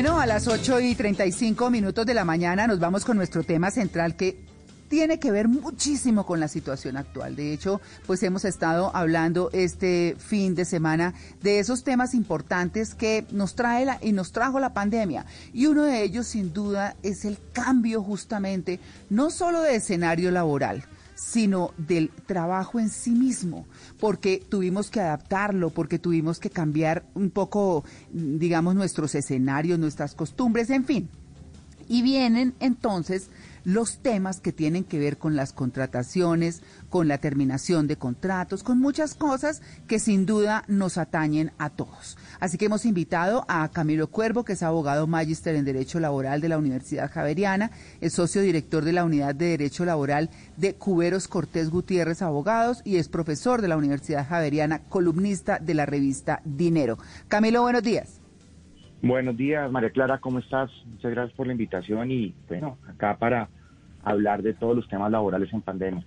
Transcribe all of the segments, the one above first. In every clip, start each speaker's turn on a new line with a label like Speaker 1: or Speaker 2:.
Speaker 1: Bueno, a las 8 y 35 minutos de la mañana nos vamos con nuestro tema central que tiene que ver muchísimo con la situación actual. De hecho, pues hemos estado hablando este fin de semana de esos temas importantes que nos trae la, y nos trajo la pandemia. Y uno de ellos, sin duda, es el cambio justamente, no solo de escenario laboral, sino del trabajo en sí mismo, porque tuvimos que adaptarlo, porque tuvimos que cambiar un poco, digamos, nuestros escenarios, nuestras costumbres, en fin. Y vienen entonces los temas que tienen que ver con las contrataciones, con la terminación de contratos, con muchas cosas que sin duda nos atañen a todos. Así que hemos invitado a Camilo Cuervo, que es abogado magíster en Derecho Laboral de la Universidad Javeriana, es socio director de la Unidad de Derecho Laboral de Cuberos Cortés Gutiérrez Abogados y es profesor de la Universidad Javeriana, columnista de la revista Dinero. Camilo, buenos días.
Speaker 2: Buenos días, María Clara, ¿cómo estás? Muchas gracias por la invitación y bueno, acá para hablar de todos los temas laborales en pandemia.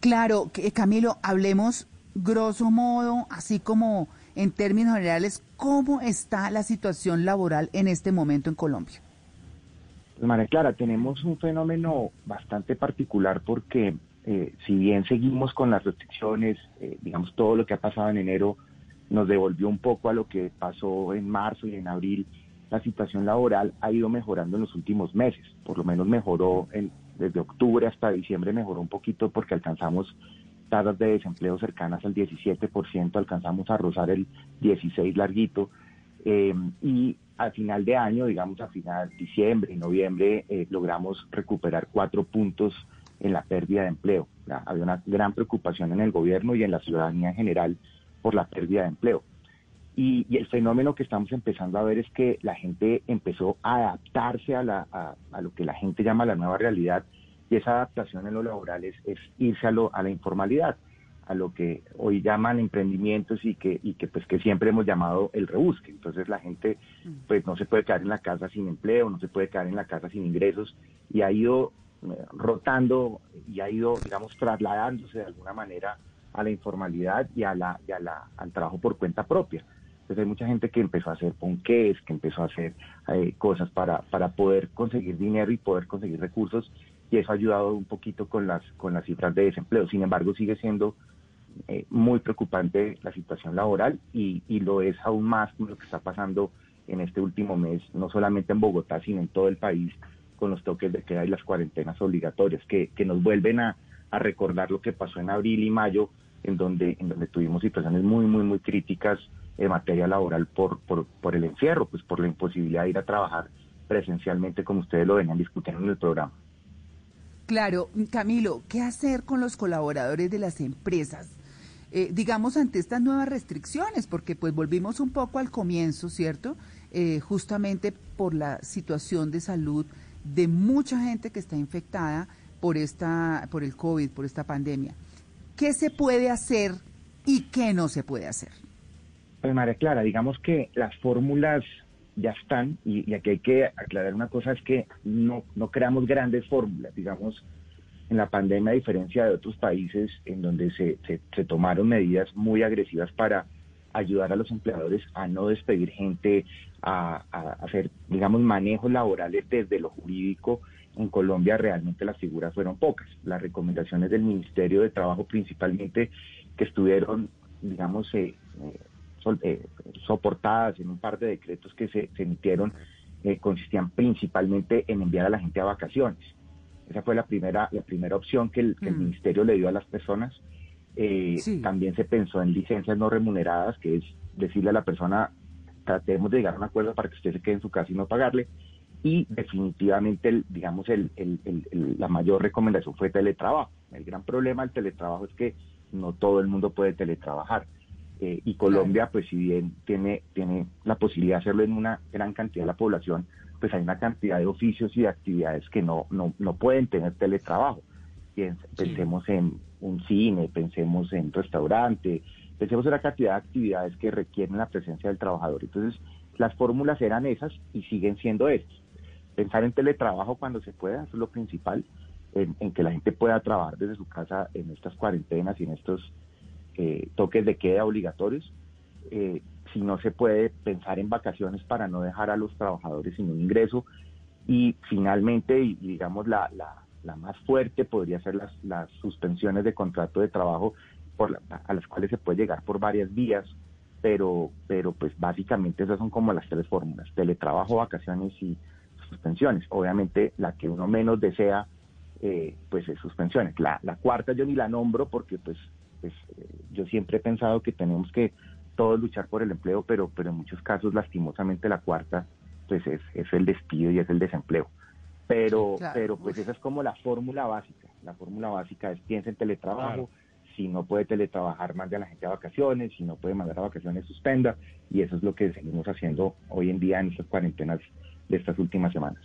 Speaker 1: Claro, Camilo, hablemos grosso modo, así como en términos generales, ¿cómo está la situación laboral en este momento en Colombia?
Speaker 2: Pues María Clara, tenemos un fenómeno bastante particular porque eh, si bien seguimos con las restricciones, eh, digamos, todo lo que ha pasado en enero nos devolvió un poco a lo que pasó en marzo y en abril la situación laboral ha ido mejorando en los últimos meses, por lo menos mejoró en, desde octubre hasta diciembre, mejoró un poquito porque alcanzamos tasas de desempleo cercanas al 17%, alcanzamos a rozar el 16 larguito, eh, y al final de año, digamos a final de diciembre y noviembre, eh, logramos recuperar cuatro puntos en la pérdida de empleo. Había una gran preocupación en el gobierno y en la ciudadanía en general por la pérdida de empleo. Y, el fenómeno que estamos empezando a ver es que la gente empezó a adaptarse a, lo que la gente llama la nueva realidad y esa adaptación en lo laboral es, irse a, lo, a la informalidad, a lo que hoy llaman emprendimientos y que, y que pues que siempre hemos llamado el rebusque. Entonces la gente pues no se puede quedar en la casa sin empleo, no se puede quedar en la casa sin ingresos y ha ido eh, rotando y ha ido, digamos, trasladándose de alguna manera a la informalidad y, a la, y a la, al trabajo por cuenta propia. Entonces hay mucha gente que empezó a hacer ponqués, que empezó a hacer eh, cosas para, para poder conseguir dinero y poder conseguir recursos y eso ha ayudado un poquito con las, con las cifras de desempleo. Sin embargo, sigue siendo eh, muy preocupante la situación laboral y, y lo es aún más con lo que está pasando en este último mes, no solamente en Bogotá, sino en todo el país, con los toques de queda y las cuarentenas obligatorias, que, que nos vuelven a, a recordar lo que pasó en abril y mayo, en donde, en donde tuvimos situaciones muy, muy, muy críticas en materia laboral por, por, por el encierro, pues por la imposibilidad de ir a trabajar presencialmente como ustedes lo venían discutiendo en el programa.
Speaker 1: Claro, Camilo, ¿qué hacer con los colaboradores de las empresas? Eh, digamos, ante estas nuevas restricciones, porque pues volvimos un poco al comienzo, ¿cierto? Eh, justamente por la situación de salud de mucha gente que está infectada por, esta, por el COVID, por esta pandemia. ¿Qué se puede hacer y qué no se puede hacer?
Speaker 2: Pues María Clara, digamos que las fórmulas ya están y, aquí hay que aclarar una cosa, es que no, no creamos grandes fórmulas, digamos, en la pandemia, a diferencia de otros países en donde se, se, tomaron medidas muy agresivas para ayudar a los empleadores a no despedir gente, a, hacer, digamos, manejos laborales desde lo jurídico. En Colombia realmente las figuras fueron pocas. Las recomendaciones del Ministerio de Trabajo principalmente que estuvieron, digamos, eh, eh eh, soportadas en un par de decretos que se, emitieron eh, consistían principalmente en enviar a la gente a vacaciones. Esa fue la primera, la primera opción que el, mm. ministerio le dio a las personas. Eh, también se pensó en licencias no remuneradas, que es decirle a la persona, tratemos de llegar a un acuerdo para que usted se quede en su casa y no pagarle. Y definitivamente, el, digamos, el, la mayor recomendación fue teletrabajo. El gran problema del teletrabajo es que no todo el mundo puede teletrabajar. Eh, y Colombia, pues si bien tiene, tiene la posibilidad de hacerlo en una gran cantidad de la población, pues hay una cantidad de oficios y de actividades que no, no, no pueden tener teletrabajo. Pensemos en un cine, pensemos en restaurante, pensemos en la cantidad de actividades que requieren la presencia del trabajador. Entonces, las fórmulas eran esas y siguen siendo esas. Pensar en teletrabajo cuando se pueda, eso es lo principal, en, en que la gente pueda trabajar desde su casa en estas cuarentenas y en estos eh, toques de queda obligatorios, eh, si no se puede pensar en vacaciones para no dejar a los trabajadores sin un ingreso. Y finalmente, y, digamos, la, la, más fuerte podría ser las, las suspensiones de contrato de trabajo por a las cuales se puede llegar por varias vías, pero, pero pues básicamente esas son como las tres fórmulas, teletrabajo, vacaciones y suspensiones. Obviamente la que uno menos desea, eh, pues es suspensiones. La, la cuarta yo ni la nombro porque pues, pues eh, yo siempre he pensado que tenemos que todos luchar por el empleo, pero, pero en muchos casos lastimosamente la cuarta pues es, es el despido y es el desempleo. Pero, pero pues esa es como la fórmula básica. La fórmula básica es piensa en teletrabajo, si no puede teletrabajar, mande a la gente a vacaciones, si no puede mandar a vacaciones, suspenda, y eso es lo que seguimos haciendo hoy en día en estas cuarentenas de estas últimas semanas.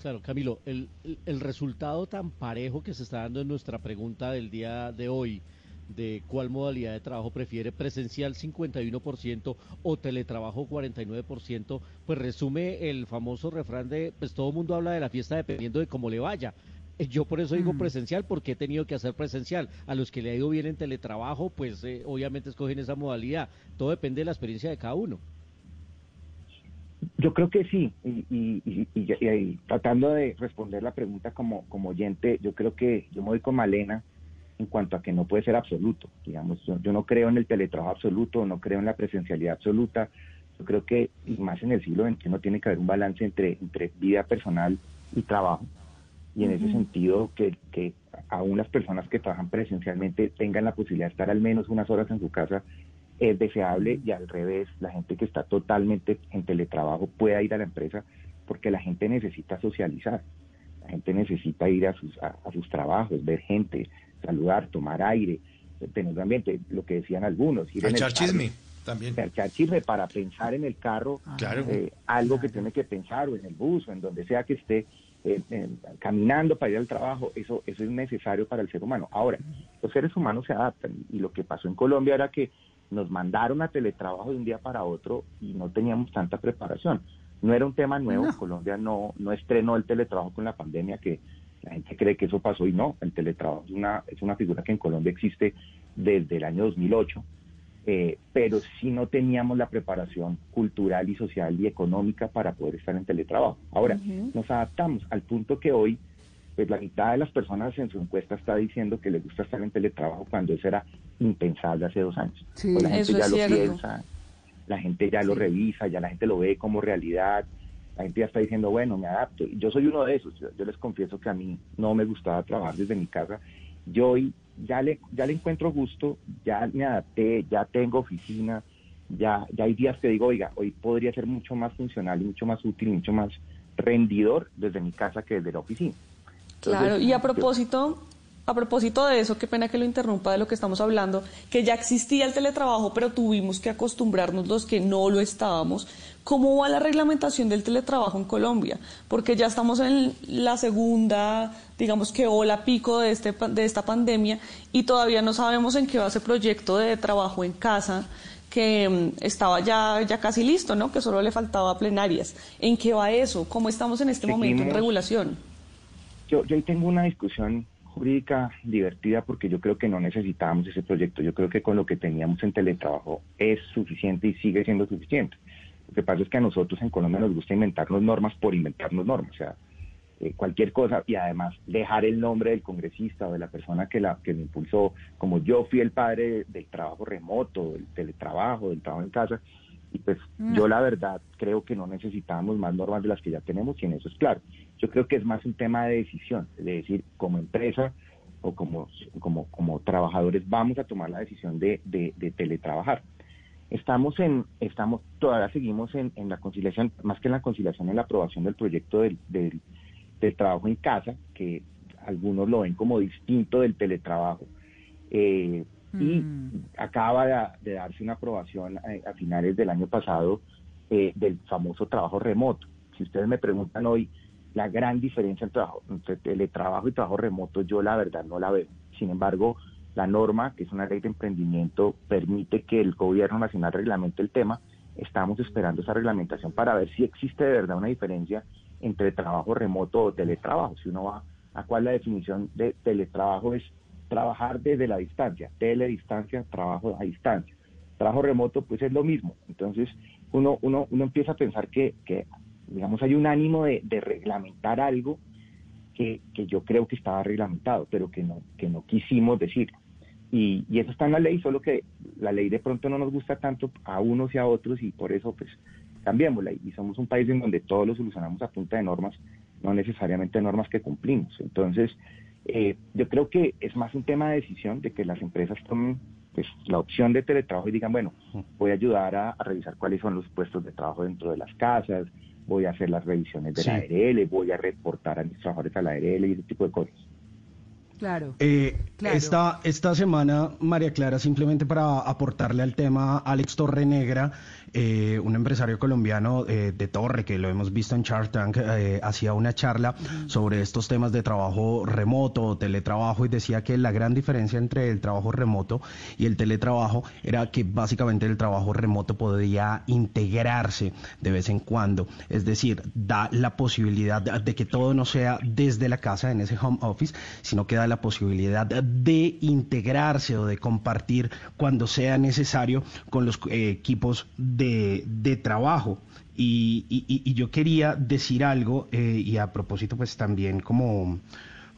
Speaker 3: Claro, Camilo, el, el resultado tan parejo que se está dando en nuestra pregunta del día de hoy, de cuál modalidad de trabajo prefiere, presencial 51% o teletrabajo 49%, pues resume el famoso refrán de, pues todo el mundo habla de la fiesta dependiendo de cómo le vaya. Eh, yo por eso digo mm. presencial, porque he tenido que hacer presencial. A los que le ha ido bien en teletrabajo, pues eh, obviamente escogen esa modalidad. Todo depende de la experiencia de cada uno.
Speaker 2: Yo creo que sí, y, tratando de responder la pregunta como, como oyente, yo creo que yo me voy con Malena en cuanto a que no puede ser absoluto. Digamos, yo, no creo en el teletrabajo absoluto, no creo en la presencialidad absoluta. Yo creo que, más en el siglo XXI, tiene que haber un balance entre, entre vida personal y trabajo. Y en ese sentido, que, que aún las personas que trabajan presencialmente tengan la posibilidad de estar al menos unas horas en su casa es deseable y al revés, la gente que está totalmente en teletrabajo pueda ir a la empresa porque la gente necesita socializar, la gente necesita ir a sus, a sus trabajos, ver gente, saludar, tomar aire, tener un ambiente, lo que decían algunos.
Speaker 4: Ir echar chisme también.
Speaker 2: Echar chisme para pensar en el carro, eh, algo que tiene que pensar, o en el bus, o en donde sea que esté. Eh, caminando para ir al trabajo, eso, eso es necesario para el ser humano. Ahora, los seres humanos se adaptan y lo que pasó en Colombia era que nos mandaron a teletrabajo de un día para otro y no teníamos tanta preparación. No era un tema nuevo, Colombia no, no estrenó el teletrabajo con la pandemia, que la gente cree que eso pasó y no, el teletrabajo es una, es una figura que en Colombia existe desde el año 2008, eh, pero sí no teníamos la preparación cultural y social y económica para poder estar en teletrabajo. Ahora, nos adaptamos al punto que hoy, pues la mitad de las personas en su encuesta está diciendo que les gusta estar en teletrabajo cuando eso era impensable hace dos años. Pues la gente ya lo piensa, la gente ya lo revisa, ya la gente lo ve como realidad, la gente ya está diciendo, bueno, me adapto. Yo soy uno de esos. Yo, les confieso que a mí no me gustaba trabajar desde mi casa. Yo hoy ya le, ya le encuentro gusto, ya me adapté, ya tengo oficina, ya, ya hay días que digo, oiga, hoy podría ser mucho más funcional y mucho más útil, mucho más rendidor desde mi casa que desde la oficina.
Speaker 5: claro, y a propósito, a propósito de eso, qué pena que lo interrumpa de lo que estamos hablando, que ya existía el teletrabajo, pero tuvimos que acostumbrarnos los que no lo estábamos. ¿Cómo va la reglamentación del teletrabajo en Colombia? Porque ya estamos en la segunda, digamos que ola pico de, este, de esta pandemia y todavía no sabemos en qué va ese proyecto de trabajo en casa que mm, estaba ya, ya casi listo, ¿no? Que solo le faltaba plenarias. ¿En qué va eso? ¿Cómo estamos en este momento en regulación?
Speaker 2: Yo, yo tengo una discusión jurídica divertida porque yo creo que no necesitábamos ese proyecto. Yo creo que con lo que teníamos en teletrabajo es suficiente y sigue siendo suficiente. Lo que pasa es que a nosotros en Colombia nos gusta inventarnos normas por inventarnos normas, o sea, eh, cualquier cosa y además dejar el nombre del congresista o de la persona que la que lo impulsó, como yo fui el padre del trabajo remoto, del teletrabajo, del trabajo en casa, y pues mm. yo la verdad creo que no necesitamos más normas de las que ya tenemos y en eso es claro. Yo creo que es más un tema de decisión, de decir, como empresa o como, como, como trabajadores vamos a tomar la decisión de, de, teletrabajar. Estamos en, estamos, todavía seguimos en, en, la conciliación, más que en la conciliación, en la aprobación del proyecto del, del, trabajo en casa, que algunos lo ven como distinto del teletrabajo. Eh, y mm. acaba de, darse una aprobación a, eh, a, finales del año pasado eh, del famoso trabajo remoto. Si ustedes me preguntan hoy, la gran diferencia entre, trabajo, entre teletrabajo y trabajo remoto, yo la verdad no la veo. Sin embargo, la norma, que es una ley de emprendimiento, permite que el gobierno nacional reglamente el tema. Estamos esperando esa reglamentación para ver si existe de verdad una diferencia entre trabajo remoto o teletrabajo. Si uno va a cuál la definición de teletrabajo es trabajar desde la distancia, teledistancia, trabajo a distancia. trabajo remoto, pues es lo mismo. Entonces, uno, uno, uno empieza a pensar que, que digamos, hay un ánimo de, reglamentar algo que, que, yo creo que estaba reglamentado, pero que no, que no quisimos decir. Y, y, eso está en la ley, solo que la ley de pronto no nos gusta tanto a unos y a otros y por eso pues cambiémosla. Y somos un país en donde todo lo solucionamos a punta de normas, no necesariamente normas que cumplimos. Entonces, eh, yo creo que es más un tema de decisión de que las empresas tomen pues, la opción de teletrabajo y digan, bueno, voy a ayudar a, a revisar cuáles son los puestos de trabajo dentro de las casas, voy a hacer las revisiones de la ARL, voy a reportar a mis trabajadores a la ARL y ese tipo de cosas.
Speaker 1: Claro.
Speaker 4: Eh, claro. Esta, esta semana, María Clara, simplemente para aportarle al tema, Alex Torrenegra, eh, un empresario colombiano eh, de Torre, que lo hemos visto en Shark Tank, eh, hacía una charla sobre estos temas de trabajo remoto, teletrabajo, y decía que la gran diferencia entre el trabajo remoto y el teletrabajo era que básicamente el trabajo remoto podía integrarse de vez en cuando, es decir, da la posibilidad de que todo no sea desde la casa, en ese home office, sino que da la posibilidad de integrarse o de compartir cuando sea necesario con los eh, equipos de, de trabajo. Y, y, y, yo quería decir algo, eh, y a propósito, pues también como,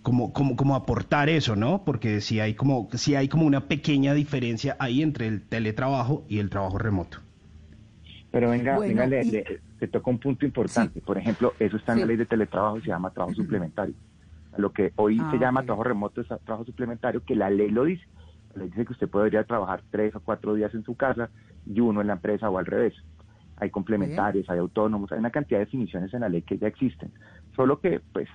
Speaker 4: como, como, como aportar eso, ¿no? Porque si hay como, si hay como una pequeña diferencia ahí entre el teletrabajo y el trabajo remoto.
Speaker 2: Pero venga, bueno, venga, le, le, le, toca un punto importante. Sí. Por ejemplo, eso está en sí. la ley de teletrabajo y se llama trabajo suplementario lo que hoy ah, se llama okay. trabajo remoto es trabajo suplementario, que la ley lo dice. Ley dice que usted podría trabajar tres o cuatro días en su casa y uno en la empresa o al revés. Hay complementarios, hay autónomos, hay una cantidad de definiciones en la ley que ya existen. Solo que, pues,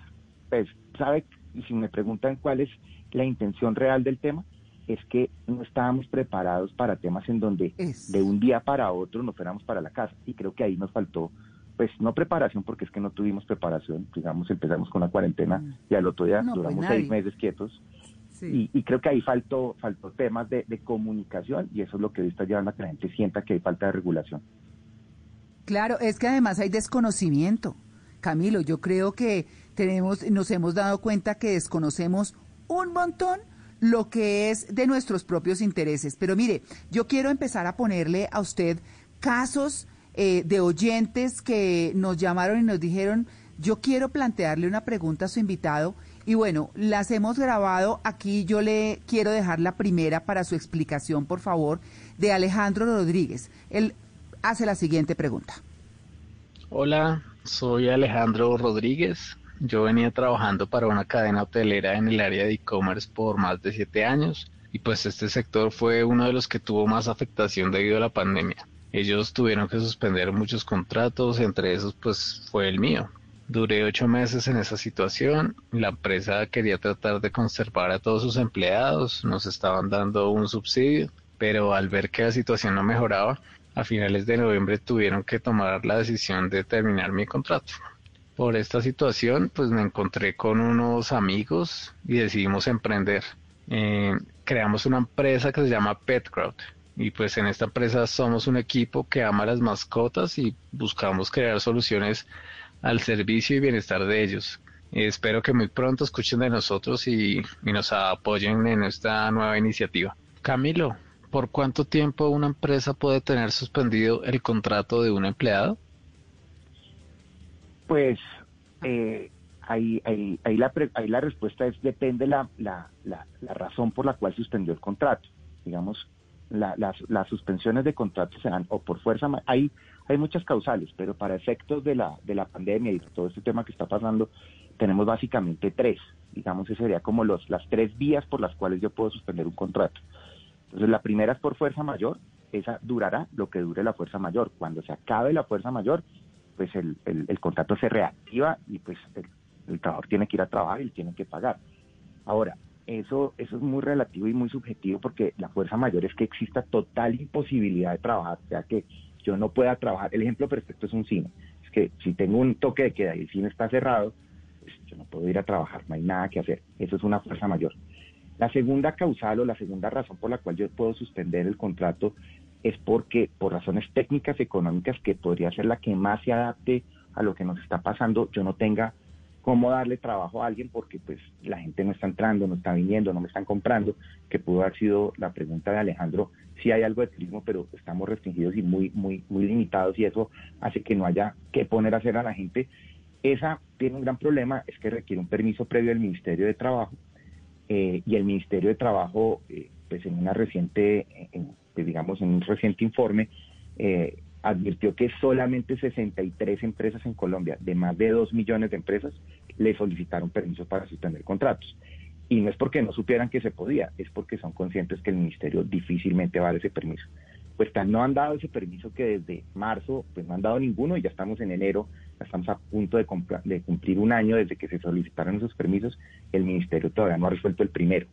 Speaker 2: pues, sabe, y si me preguntan cuál es la intención real del tema, es que no estábamos preparados para temas en donde es. de un día para otro nos fuéramos para la casa. Y creo que ahí nos faltó pues no preparación, porque es que no tuvimos preparación, digamos, empezamos con la cuarentena mm. y al otro día no, duramos pues seis meses quietos. Sí. Y, y, creo que ahí faltó, faltó temas de, de, comunicación y eso es lo que está llevando a que la gente sienta que hay falta de regulación.
Speaker 1: Claro, es que además hay desconocimiento. Camilo, yo creo que tenemos, nos hemos dado cuenta que desconocemos un montón lo que es de nuestros propios intereses. Pero mire, yo quiero empezar a ponerle a usted casos eh, de oyentes que nos llamaron y nos dijeron, yo quiero plantearle una pregunta a su invitado y bueno, las hemos grabado aquí, yo le quiero dejar la primera para su explicación, por favor, de Alejandro Rodríguez. Él hace la siguiente pregunta.
Speaker 6: Hola, soy Alejandro Rodríguez. Yo venía trabajando para una cadena hotelera en el área de e-commerce por más de siete años y pues este sector fue uno de los que tuvo más afectación debido a la pandemia. Ellos tuvieron que suspender muchos contratos, entre esos pues fue el mío. Duré ocho meses en esa situación, la empresa quería tratar de conservar a todos sus empleados, nos estaban dando un subsidio, pero al ver que la situación no mejoraba, a finales de noviembre tuvieron que tomar la decisión de terminar mi contrato. Por esta situación pues me encontré con unos amigos y decidimos emprender. Eh, creamos una empresa que se llama PetCrowd y pues en esta empresa somos un equipo que ama las mascotas y buscamos crear soluciones al servicio y bienestar de ellos. Espero que muy pronto escuchen de nosotros y, y, nos apoyen en esta nueva iniciativa. Camilo, ¿por cuánto tiempo una empresa puede tener suspendido el contrato de un empleado?
Speaker 2: Pues eh, ahí, ahí, ahí, la, ahí la respuesta es depende la, la, la, razón por la cual suspendió el contrato. Digamos, la, las, las, suspensiones de contratos se o por fuerza, hay, hay muchas causales, pero para efectos de la, de la pandemia y todo este tema que está pasando, tenemos básicamente tres. Digamos, ese sería como los, las tres vías por las cuales yo puedo suspender un contrato. Entonces, la primera es por fuerza mayor, esa durará lo que dure la fuerza mayor. Cuando se acabe la fuerza mayor, pues el, el, el contrato se reactiva y pues el, el trabajador tiene que ir a trabajar y tiene que pagar. Ahora, eso, eso es muy relativo y muy subjetivo porque la fuerza mayor es que exista total imposibilidad de trabajar, o sea que yo no pueda trabajar. El ejemplo perfecto es un cine. Es que si tengo un toque de queda y el cine está cerrado, pues yo no puedo ir a trabajar, no hay nada que hacer. Eso es una fuerza mayor. La segunda causal o la segunda razón por la cual yo puedo suspender el contrato es porque por razones técnicas económicas que podría ser la que más se adapte a lo que nos está pasando, yo no tenga cómo darle trabajo a alguien porque pues la gente no está entrando, no está viniendo, no me están comprando, que pudo haber sido la pregunta de Alejandro, si hay algo de turismo, pero estamos restringidos y muy, muy, muy limitados y eso hace que no haya que poner a hacer a la gente. Esa tiene un gran problema, es que requiere un permiso previo del Ministerio de Trabajo eh, y el Ministerio de Trabajo, eh, pues en una reciente, pues, digamos, en un reciente informe, eh, advirtió que solamente 63 empresas en Colombia, de más de 2 millones de empresas, le solicitaron permiso para suspender contratos. Y no es porque no supieran que se podía, es porque son conscientes que el ministerio difícilmente va a dar ese permiso. Pues tan no han dado ese permiso que desde marzo pues no han dado ninguno y ya estamos en enero, ya estamos a punto de, de cumplir un año desde que se solicitaron esos permisos, el ministerio todavía no ha resuelto el primero.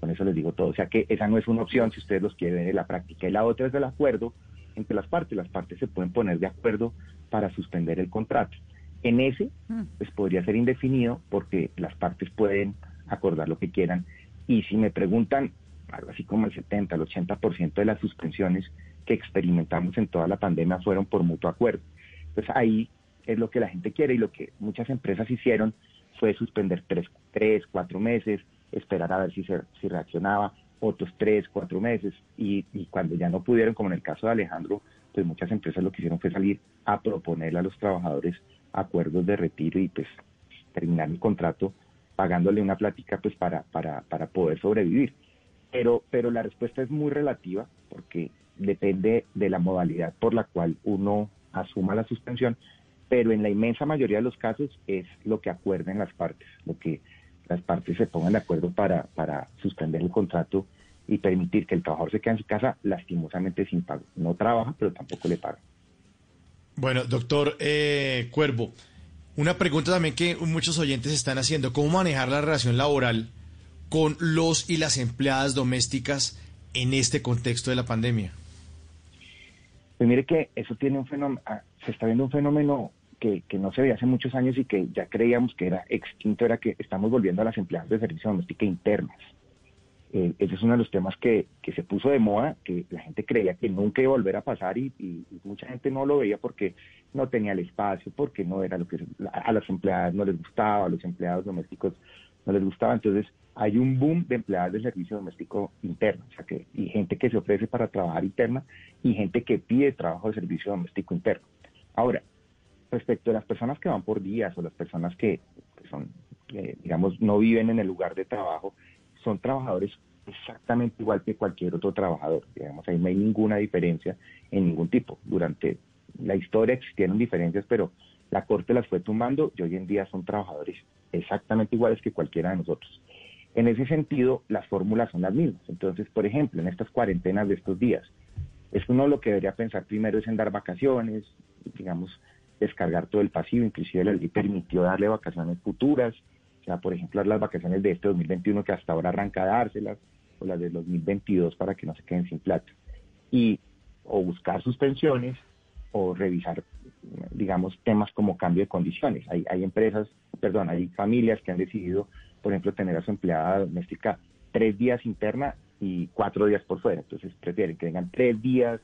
Speaker 2: Con eso les digo todo. O sea que esa no es una opción si ustedes los quieren ver en la práctica. Y la otra es del acuerdo entre las partes. Las partes se pueden poner de acuerdo para suspender el contrato. En ese, mm. pues podría ser indefinido porque las partes pueden acordar lo que quieran. Y si me preguntan, algo así como el 70, el 80% de las suspensiones que experimentamos en toda la pandemia fueron por mutuo acuerdo. Entonces ahí es lo que la gente quiere y lo que muchas empresas hicieron fue suspender tres, tres cuatro meses, esperar a ver si, se, si reaccionaba, otros tres, cuatro meses, y, cuando ya no pudieron, como en el caso de Alejandro, pues muchas empresas lo que hicieron fue salir a proponerle a los trabajadores acuerdos de retiro y pues terminar el contrato pagándole una plática pues para, para, para poder sobrevivir. Pero, pero la respuesta es muy relativa porque depende de la modalidad por la cual uno asuma la suspensión, pero en la inmensa mayoría de los casos es lo que acuerden las partes, lo que las partes se pongan de acuerdo para, para suspender el contrato y permitir que el trabajador se quede en su casa lastimosamente sin pago. No trabaja, pero tampoco le paga.
Speaker 7: Bueno, doctor eh, Cuervo, una pregunta también que muchos oyentes están haciendo, ¿cómo manejar la relación laboral con los y las empleadas domésticas en este contexto de la pandemia?
Speaker 2: Pues mire que eso tiene un fenómeno, ah, se está viendo un fenómeno que, no se veía hace muchos años y que ya creíamos que era extinto, era que estamos volviendo a las empleadas de servicio doméstica internas. Eh, ese es uno de los temas que, se puso de moda, que la gente creía que nunca iba a volver a pasar y, mucha gente no lo veía porque no tenía el espacio, porque no era lo que a las empleadas no les gustaba, a los empleados domésticos no les gustaba. Entonces hay un boom de empleadas de servicio doméstico interno, o sea que y gente que se ofrece para trabajar interna y gente que pide trabajo de servicio doméstico interno. Ahora, respecto a las personas que van por días o las personas que, son, digamos, no viven en el lugar de trabajo, son trabajadores exactamente igual que cualquier otro trabajador. Digamos, ahí no hay ninguna diferencia en ningún tipo. Durante la historia existieron diferencias, pero la Corte las fue tumbando y hoy en día son trabajadores exactamente iguales que cualquiera de nosotros. En ese sentido, las fórmulas son las mismas. Entonces, por ejemplo, en estas cuarentenas de estos días, es uno lo que debería pensar primero es en dar vacaciones, digamos, descargar todo el pasivo, inclusive la ley permitió darle vacaciones futuras, o sea, por ejemplo, las vacaciones de este 2021 que hasta ahora arranca dárselas, o las de 2022 para que no se queden sin plata. Y o buscar suspensiones o revisar, digamos, temas como cambio de condiciones. Hay, hay empresas, perdón, hay familias que han decidido, por ejemplo, tener a su empleada doméstica tres días interna y cuatro días por fuera. Entonces prefieren que vengan tres días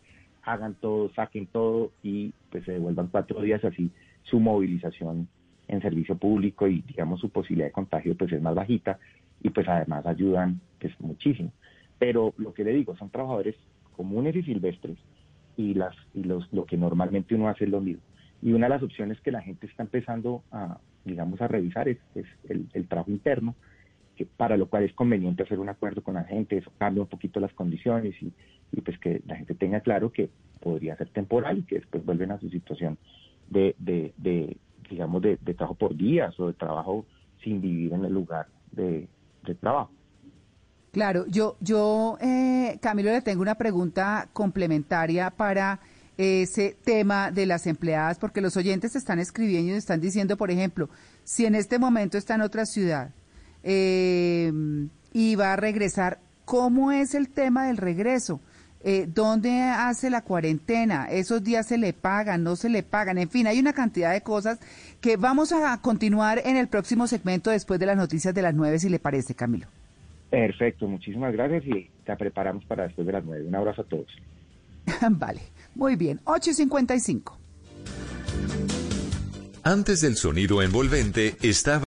Speaker 2: hagan todo, saquen todo y pues se devuelvan cuatro días así su movilización en servicio público y digamos su posibilidad de contagio pues es más bajita y pues además ayudan pues muchísimo. Pero lo que le digo, son trabajadores comunes y silvestres y las y los lo que normalmente uno hace es lo mismo. Y una de las opciones que la gente está empezando a digamos a revisar es, el, el trabajo interno para lo cual es conveniente hacer un acuerdo con la gente, eso cambia un poquito las condiciones y, pues que la gente tenga claro que podría ser temporal y que después vuelven a su situación de, de, digamos, de, trabajo por días o de trabajo sin vivir en el lugar de, trabajo.
Speaker 1: Claro, yo, yo eh, Camilo, le tengo una pregunta complementaria para ese tema de las empleadas, porque los oyentes están escribiendo y están diciendo, por ejemplo, si en este momento está en otra ciudad, eh, y va a regresar. ¿Cómo es el tema del regreso? Eh, ¿Dónde hace la cuarentena? ¿Esos días se le pagan? ¿No se le pagan? En fin, hay una cantidad de cosas que vamos a continuar en el próximo segmento después de las noticias de las nueve, si le parece, Camilo.
Speaker 2: Perfecto, muchísimas gracias y te preparamos para después de las nueve. Un abrazo a todos.
Speaker 1: vale, muy bien. 8.55.
Speaker 8: Antes del sonido envolvente estaba